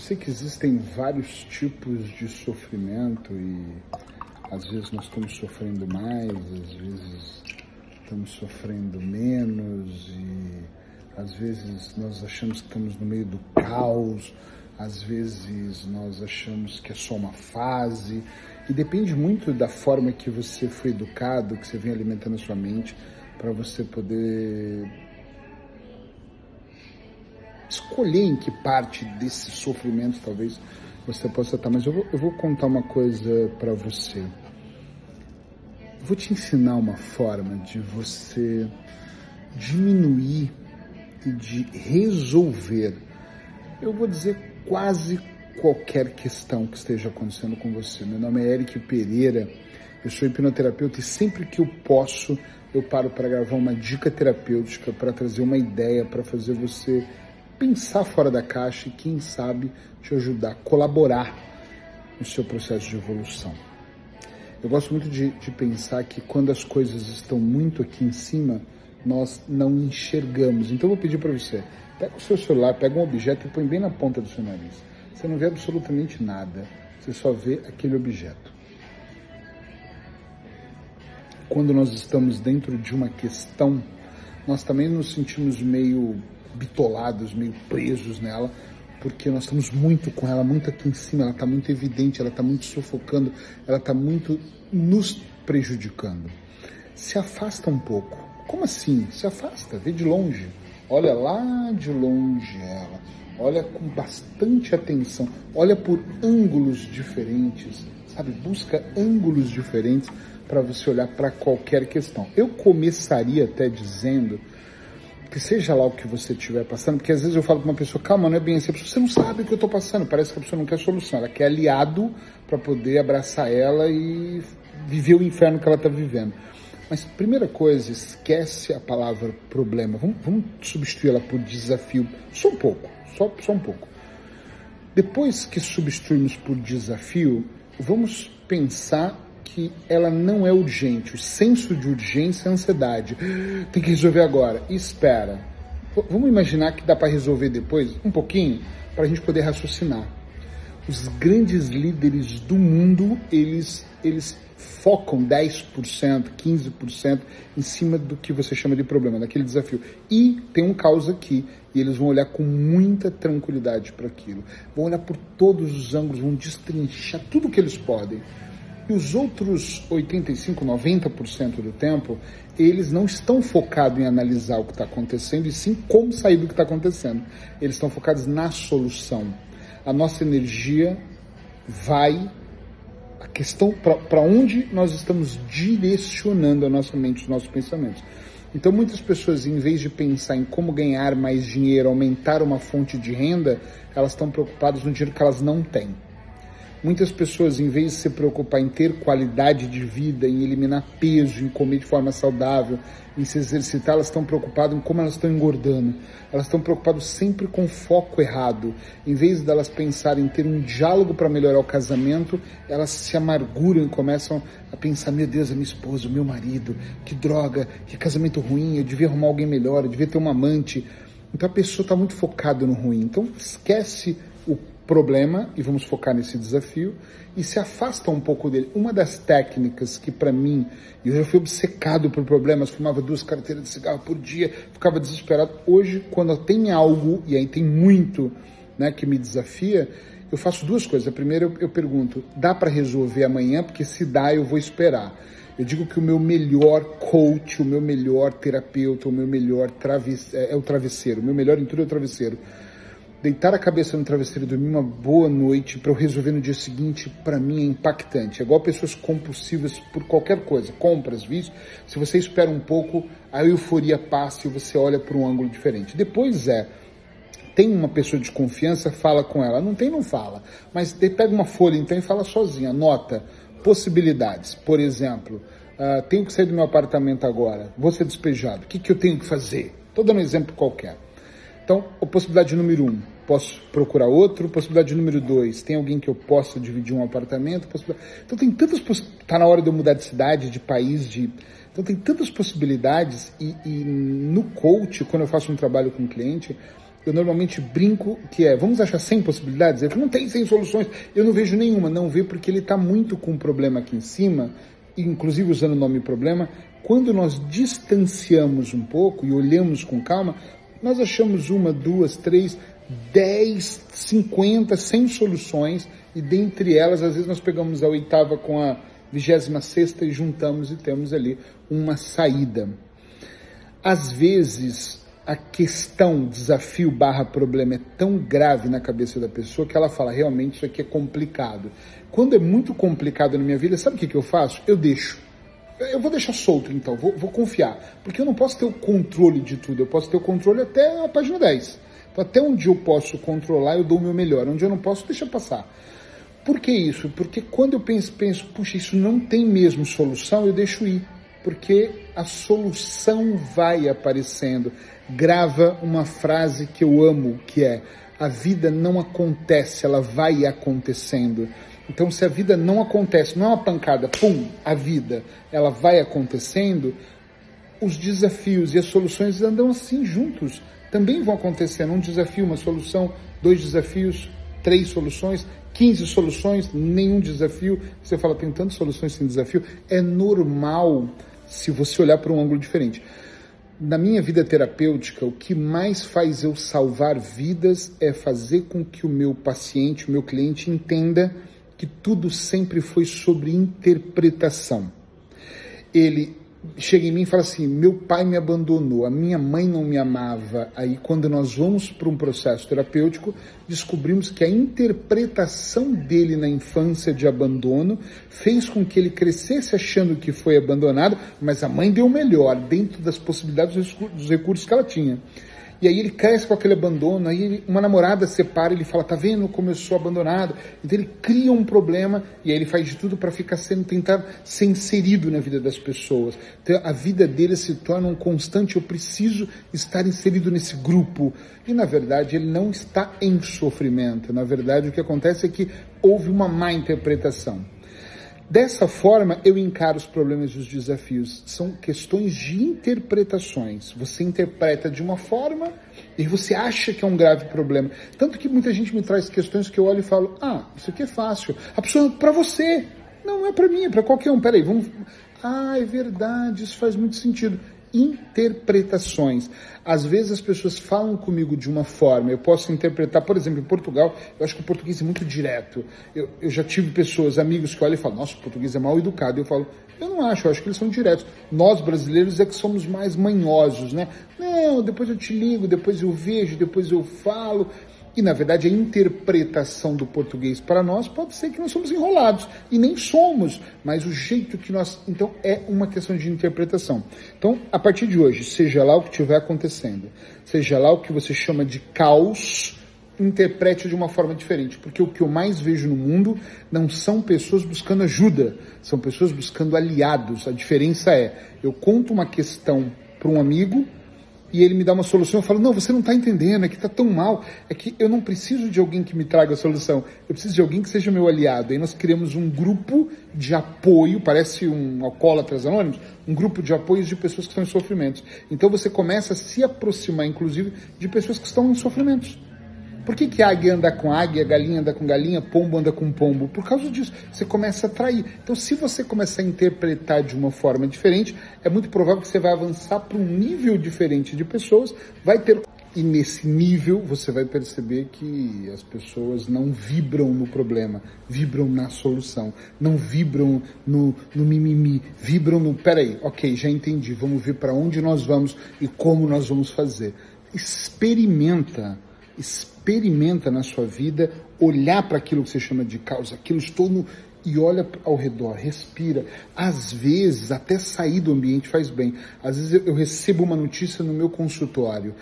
Eu sei que existem vários tipos de sofrimento e às vezes nós estamos sofrendo mais, às vezes estamos sofrendo menos e às vezes nós achamos que estamos no meio do caos, às vezes nós achamos que é só uma fase. E depende muito da forma que você foi educado, que você vem alimentando a sua mente para você poder escolher em que parte desse sofrimento talvez você possa estar. Mas eu vou, eu vou contar uma coisa para você. Eu vou te ensinar uma forma de você diminuir e de resolver, eu vou dizer quase qualquer questão que esteja acontecendo com você. Meu nome é Eric Pereira, eu sou hipnoterapeuta e sempre que eu posso eu paro para gravar uma dica terapêutica, para trazer uma ideia, para fazer você pensar fora da caixa e, quem sabe, te ajudar, colaborar no seu processo de evolução. Eu gosto muito de, de pensar que quando as coisas estão muito aqui em cima, nós não enxergamos. Então eu vou pedir para você, pega o seu celular, pega um objeto e põe bem na ponta do seu nariz. Você não vê absolutamente nada, você só vê aquele objeto. Quando nós estamos dentro de uma questão, nós também nos sentimos meio bitolados, meio presos nela, porque nós estamos muito com ela, muito aqui em cima, ela está muito evidente, ela está muito sufocando, ela está muito nos prejudicando. Se afasta um pouco. Como assim? Se afasta, vê de longe. Olha lá de longe ela. Olha com bastante atenção. Olha por ângulos diferentes, sabe? Busca ângulos diferentes para você olhar para qualquer questão. Eu começaria até dizendo que seja lá o que você estiver passando, porque às vezes eu falo para uma pessoa, calma, não é bem assim, você não sabe o que eu estou passando, parece que a pessoa não quer solução, ela quer aliado para poder abraçar ela e viver o inferno que ela está vivendo. Mas primeira coisa, esquece a palavra problema, vamos, vamos substituí-la por desafio, só um pouco, só, só um pouco. Depois que substituímos por desafio, vamos pensar que ela não é urgente. O senso de urgência é ansiedade. Tem que resolver agora. espera. Vamos imaginar que dá para resolver depois, um pouquinho, para a gente poder raciocinar. Os grandes líderes do mundo, eles, eles focam 10%, 15% em cima do que você chama de problema, daquele desafio. E tem um caos aqui, e eles vão olhar com muita tranquilidade para aquilo. Vão olhar por todos os ângulos, vão destrinchar tudo que eles podem. E os outros 85, 90% do tempo, eles não estão focados em analisar o que está acontecendo e sim como sair do que está acontecendo. Eles estão focados na solução. A nossa energia vai. A questão para onde nós estamos direcionando a nossa mente, os nossos pensamentos. Então, muitas pessoas, em vez de pensar em como ganhar mais dinheiro, aumentar uma fonte de renda, elas estão preocupadas no dinheiro que elas não têm. Muitas pessoas, em vez de se preocupar em ter qualidade de vida, em eliminar peso, em comer de forma saudável, em se exercitar, elas estão preocupadas em como elas estão engordando. Elas estão preocupadas sempre com foco errado. Em vez delas pensarem em ter um diálogo para melhorar o casamento, elas se amarguram e começam a pensar: meu Deus, a minha esposa, o meu marido, que droga, que casamento ruim, eu devia arrumar alguém melhor, eu devia ter uma amante. Então a pessoa está muito focada no ruim. Então esquece o problema e vamos focar nesse desafio e se afasta um pouco dele. Uma das técnicas que para mim, eu já fui obcecado por problemas, fumava duas carteiras de cigarro por dia, ficava desesperado. Hoje, quando tem algo, e aí tem muito né, que me desafia, eu faço duas coisas. A primeira, eu, eu pergunto, dá para resolver amanhã? Porque se dá, eu vou esperar. Eu digo que o meu melhor coach, o meu melhor terapeuta, o meu melhor travesseiro, é, é o travesseiro, o meu melhor em é o travesseiro deitar a cabeça no travesseiro e dormir uma boa noite para eu resolver no dia seguinte, para mim é impactante. É igual pessoas compulsivas por qualquer coisa, compras, vícios. Se você espera um pouco, a euforia passa e você olha por um ângulo diferente. Depois é, tem uma pessoa de confiança, fala com ela. Não tem, não fala. Mas pega uma folha então e fala sozinha, anota possibilidades. Por exemplo, uh, tenho que sair do meu apartamento agora, vou ser despejado. O que, que eu tenho que fazer? Estou dando um exemplo qualquer. Então, a possibilidade número um, posso procurar outro. Possibilidade número dois, tem alguém que eu possa dividir um apartamento. Então, tem tantas possibilidades. Está na hora de eu mudar de cidade, de país, de. Então, tem tantas possibilidades. E, e no coach, quando eu faço um trabalho com um cliente, eu normalmente brinco que é, vamos achar 100 possibilidades? Ele não tem 100 soluções, eu não vejo nenhuma. Não vê porque ele está muito com um problema aqui em cima, inclusive usando o nome problema. Quando nós distanciamos um pouco e olhamos com calma, nós achamos uma, duas, três, dez, cinquenta, cem soluções e dentre elas, às vezes nós pegamos a oitava com a vigésima sexta e juntamos e temos ali uma saída. Às vezes, a questão, desafio barra problema é tão grave na cabeça da pessoa que ela fala, realmente isso aqui é complicado. Quando é muito complicado na minha vida, sabe o que, que eu faço? Eu deixo. Eu vou deixar solto então, vou, vou confiar. Porque eu não posso ter o controle de tudo, eu posso ter o controle até a página 10. Então, até onde eu posso controlar, eu dou o meu melhor. Onde eu não posso, deixa passar. Por que isso? Porque quando eu penso, penso, puxa, isso não tem mesmo solução, eu deixo ir. Porque a solução vai aparecendo. Grava uma frase que eu amo, que é: a vida não acontece, ela vai acontecendo. Então, se a vida não acontece, não é uma pancada, pum, a vida, ela vai acontecendo, os desafios e as soluções andam assim juntos. Também vão acontecendo um desafio, uma solução, dois desafios, três soluções, 15 soluções, nenhum desafio. Você fala, tem tantas soluções sem desafio. É normal se você olhar para um ângulo diferente. Na minha vida terapêutica, o que mais faz eu salvar vidas é fazer com que o meu paciente, o meu cliente entenda que tudo sempre foi sobre interpretação. Ele chega em mim e fala assim: meu pai me abandonou, a minha mãe não me amava. Aí, quando nós vamos para um processo terapêutico, descobrimos que a interpretação dele na infância de abandono fez com que ele crescesse achando que foi abandonado, mas a mãe deu o melhor dentro das possibilidades dos recursos que ela tinha. E aí ele cresce com aquele abandono, aí ele, uma namorada separa, ele fala, tá vendo como eu sou abandonado? Então ele cria um problema e aí ele faz de tudo para ficar sendo, tentar ser inserido na vida das pessoas. Então a vida dele se torna um constante, eu preciso estar inserido nesse grupo. E na verdade ele não está em sofrimento, na verdade o que acontece é que houve uma má interpretação. Dessa forma, eu encaro os problemas e os desafios. São questões de interpretações. Você interpreta de uma forma e você acha que é um grave problema. Tanto que muita gente me traz questões que eu olho e falo: ah, isso aqui é fácil. A pessoa, para você. Não, não é para mim, é para qualquer um. Peraí, vamos. Ah, é verdade, isso faz muito sentido interpretações. Às vezes as pessoas falam comigo de uma forma, eu posso interpretar, por exemplo, em Portugal, eu acho que o português é muito direto. Eu, eu já tive pessoas, amigos que olham e falam, nossa, o português é mal educado. Eu falo, eu não acho, eu acho que eles são diretos. Nós brasileiros é que somos mais manhosos, né? Não, depois eu te ligo, depois eu vejo, depois eu falo. E na verdade a interpretação do português para nós pode ser que nós somos enrolados e nem somos, mas o jeito que nós, então é uma questão de interpretação. Então, a partir de hoje, seja lá o que estiver acontecendo, seja lá o que você chama de caos, interprete de uma forma diferente, porque o que eu mais vejo no mundo não são pessoas buscando ajuda, são pessoas buscando aliados. A diferença é, eu conto uma questão para um amigo, e ele me dá uma solução, eu falo, não, você não está entendendo, é que está tão mal, é que eu não preciso de alguém que me traga a solução, eu preciso de alguém que seja meu aliado. Aí nós criamos um grupo de apoio, parece um alcoólatras anônimos, um grupo de apoio de pessoas que estão em sofrimentos. Então você começa a se aproximar, inclusive, de pessoas que estão em sofrimentos. Por que, que águia anda com águia, galinha anda com galinha, pombo anda com pombo? Por causa disso, você começa a atrair. Então, se você começar a interpretar de uma forma diferente, é muito provável que você vai avançar para um nível diferente de pessoas, vai ter. E nesse nível você vai perceber que as pessoas não vibram no problema, vibram na solução, não vibram no, no mimimi, vibram no. Peraí, ok, já entendi, vamos ver para onde nós vamos e como nós vamos fazer. Experimenta, experimenta na sua vida olhar para aquilo que você chama de causa, aquilo estou no e olha ao redor, respira. Às vezes, até sair do ambiente faz bem. Às vezes eu recebo uma notícia no meu consultório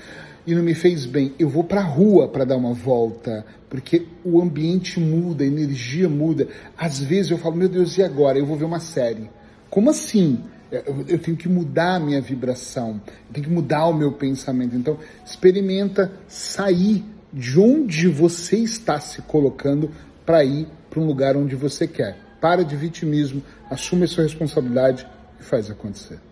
e não me fez bem. Eu vou para a rua para dar uma volta, porque o ambiente muda, a energia muda. Às vezes eu falo, meu Deus, e agora? Eu vou ver uma série. Como assim? Eu tenho que mudar a minha vibração, eu tenho que mudar o meu pensamento. Então, experimenta sair de onde você está se colocando para ir para um lugar onde você quer. Para de vitimismo, assume a sua responsabilidade e faz acontecer.